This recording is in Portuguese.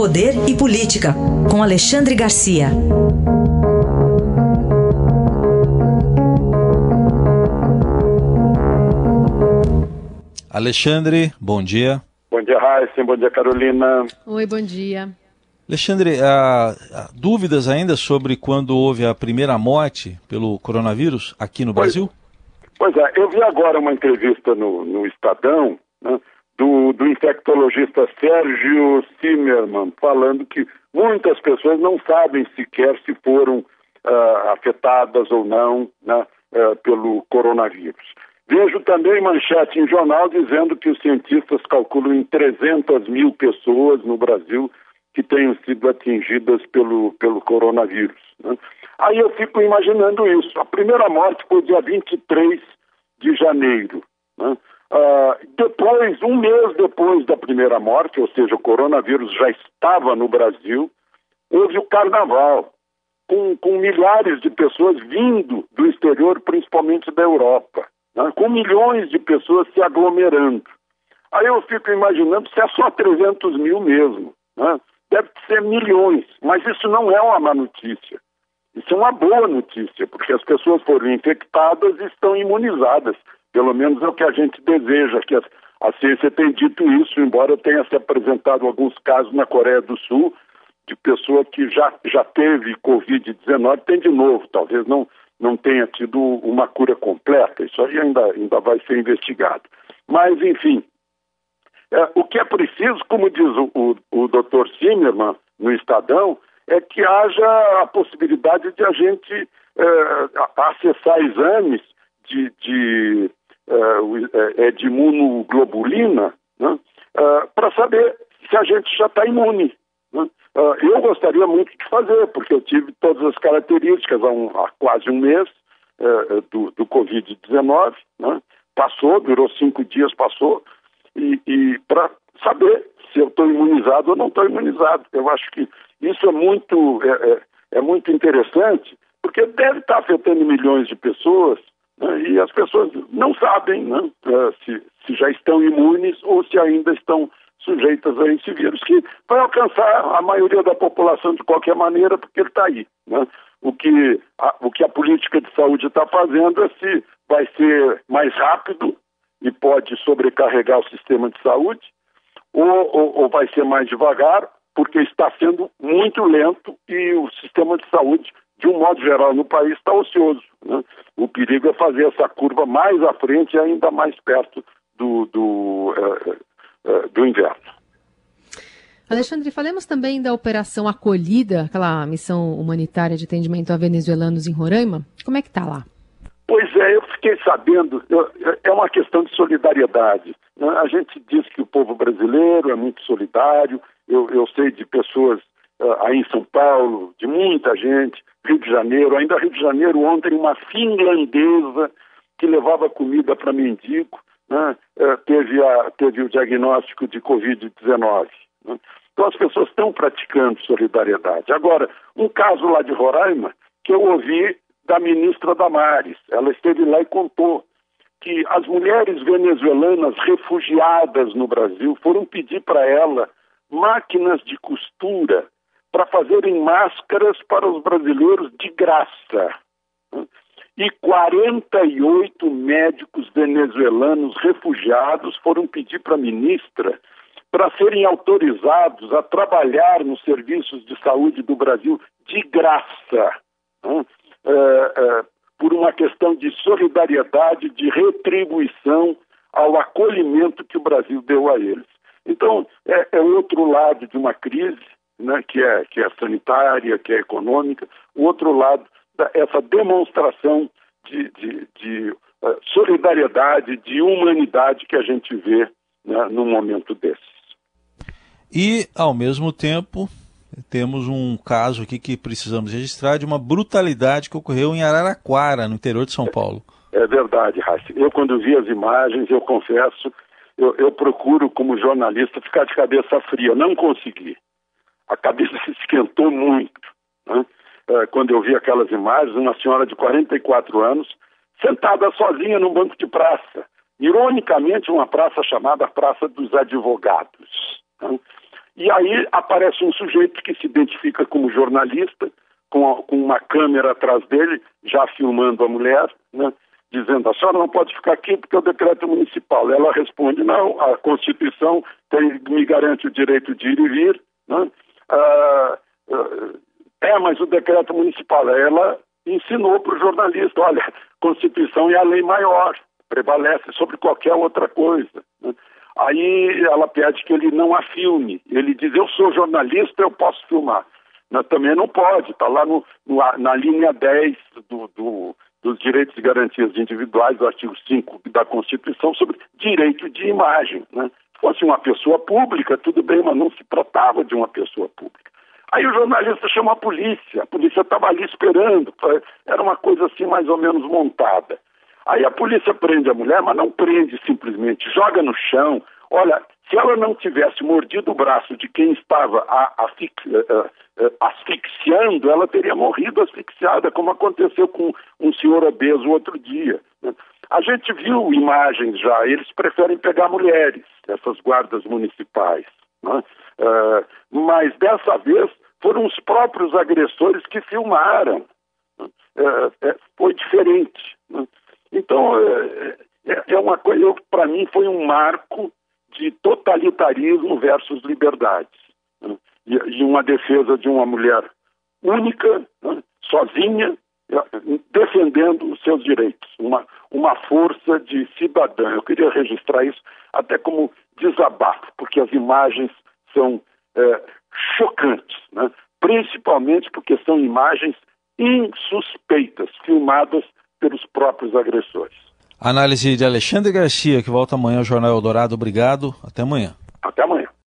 Poder e Política, com Alexandre Garcia. Alexandre, bom dia. Bom dia, Raíssa. Bom dia, Carolina. Oi, bom dia. Alexandre, há, há dúvidas ainda sobre quando houve a primeira morte pelo coronavírus aqui no Pois- Brasil? Pois é, eu vi agora uma entrevista no, no Estadão né, do, do infectologista Sérgio Zimmermann falando que muitas pessoas não sabem sequer se foram ah, afetadas ou não né, ah, pelo coronavírus. Vejo também manchete em jornal dizendo que os cientistas calculam em 300 mil pessoas no Brasil que tenham sido atingidas pelo, pelo coronavírus. né. Aí eu fico imaginando isso. A primeira morte foi dia 23 de janeiro. né. Ah, depois, um mês depois da primeira morte, ou seja, o coronavírus já estava no Brasil, houve o carnaval, com, com milhares de pessoas vindo do exterior, principalmente da Europa, né, com milhões de pessoas se aglomerando. Aí eu fico imaginando se é só 300 mil mesmo. Né? Deve ser milhões, mas isso não é uma má notícia. Isso é uma boa notícia, porque as pessoas foram infectadas e estão imunizadas. Pelo menos é o que a gente deseja, que a, a ciência tem dito isso, embora tenha se apresentado alguns casos na Coreia do Sul de pessoa que já, já teve Covid-19, tem de novo, talvez não, não tenha tido uma cura completa, isso aí ainda, ainda vai ser investigado. Mas, enfim, é, o que é preciso, como diz o, o, o Dr. Zimmermann no Estadão, é que haja a possibilidade de a gente é, acessar exames de, de, é, o- é, é, de imunoglobulina né, para saber se a gente já está imune. né. Ah, eu gostaria muito de fazer, porque eu tive todas as características há, um- há quase um mês eh, do, do Covid-19, né? passou, durou cinco dias, passou, e, e para saber se eu estou imunizado ou não estou imunizado. Eu acho que isso é muito, é, é- é muito interessante, porque deve estar afetando milhões de pessoas, né? E as pessoas não sabem né? eh, se, se já estão imunes ou se ainda estão sujeitas a esse vírus, que vai alcançar a maioria da população de qualquer maneira, porque ele está aí. Né? O, que a, o que a política de saúde está fazendo é se vai ser mais rápido e pode sobrecarregar o sistema de saúde, ou, ou, ou vai ser mais devagar, porque está sendo muito lento e o sistema de saúde, de um modo geral, no país está ocioso. Né? O perigo é fazer essa curva mais à frente e ainda mais perto do, do, eh, eh, do inverno. Alexandre, falemos também da Operação Acolhida, aquela missão humanitária de atendimento a venezuelanos em Roraima. Como é que tá lá? Pois é, eu fiquei sabendo, eu- é uma questão de solidariedade. né? A gente diz que o povo brasileiro é muito solidário, eu, eu sei de pessoas aí em São Paulo, de muita gente, Rio de Janeiro, ainda Rio de Janeiro, ontem uma finlandesa que levava comida para mendigo, né? eh, teve, a, teve o diagnóstico de Covid-19. né? Então as pessoas estão praticando solidariedade. Agora, um caso lá de Roraima, que eu ouvi da ministra Damares, ela esteve lá e contou que as mulheres venezuelanas refugiadas no Brasil foram pedir para ela máquinas de costura para fazerem máscaras para os brasileiros de graça. E 48 médicos venezuelanos refugiados foram pedir para a ministra para serem autorizados a trabalhar nos serviços de saúde do Brasil de graça, né? É, é, por uma questão de solidariedade, de retribuição ao acolhimento que o Brasil deu a eles. Então, é, é outro lado de uma crise, né, que, é, que é sanitária, que é econômica, o outro lado, essa demonstração de, de, de uh, solidariedade, de humanidade que a gente vê né, num momento desses. E, ao mesmo tempo, temos um caso aqui que precisamos registrar de uma brutalidade que ocorreu em Araraquara, no interior de São Paulo. É verdade, Raci. Eu, quando vi as imagens, eu confesso, eu, eu, procuro, como jornalista, ficar de cabeça fria. Não consegui. A cabeça se esquentou muito. Né? É, quando eu vi aquelas imagens, uma senhora de 44 anos, sentada sozinha num banco de praça. Ironicamente, uma praça chamada Praça dos Advogados. Né? E aí aparece um sujeito que se identifica como jornalista, com, a, com uma câmera atrás dele, já filmando a mulher, né? dizendo a senhora não pode ficar aqui porque é o decreto municipal. Ela responde, não, a Constituição tem, me garante o direito de ir e vir. Né? Ah é, mas o decreto municipal, ela ensinou para o jornalista, olha, Constituição é a lei maior, prevalece sobre qualquer outra coisa. Né? Aí ela pede que ele não a filme. Ele diz, eu sou jornalista, eu posso filmar. Mas também não pode, está lá no, no, na linha 10 do, do, dos direitos e garantias individuais, do artigo 5 da Constituição, sobre direito de imagem. Né? Se fosse uma pessoa pública, tudo bem, mas não se tratava de uma pessoa pública. Aí o jornalista chamou a polícia, a polícia estava ali esperando, era uma coisa assim mais ou menos montada. Aí a polícia prende a mulher, mas não prende simplesmente, joga no chão. Olha, se ela não tivesse mordido o braço de quem estava eh, eh, eh, asfixiando, ela teria morrido asfixiada, como aconteceu com um senhor obeso outro dia. A gente viu imagens já, eles preferem pegar mulheres, essas guardas municipais. Né? mas dessa vez foram os próprios agressores que filmaram. foi diferente. Né? Então, é, é, uma coisa, para mim, foi um marco de totalitarismo versus liberdade. Né? E, e, uma defesa de uma mulher única, né? sozinha, defendendo os seus direitos, uma, uma força de cidadã. Eu queria registrar isso até como desabafo, porque as imagens são é, chocantes, né? principalmente porque são imagens insuspeitas, filmadas pelos próprios agressores. Análise de Alexandre Garcia, que volta amanhã ao Jornal Eldorado. Obrigado. Até amanhã. Até amanhã.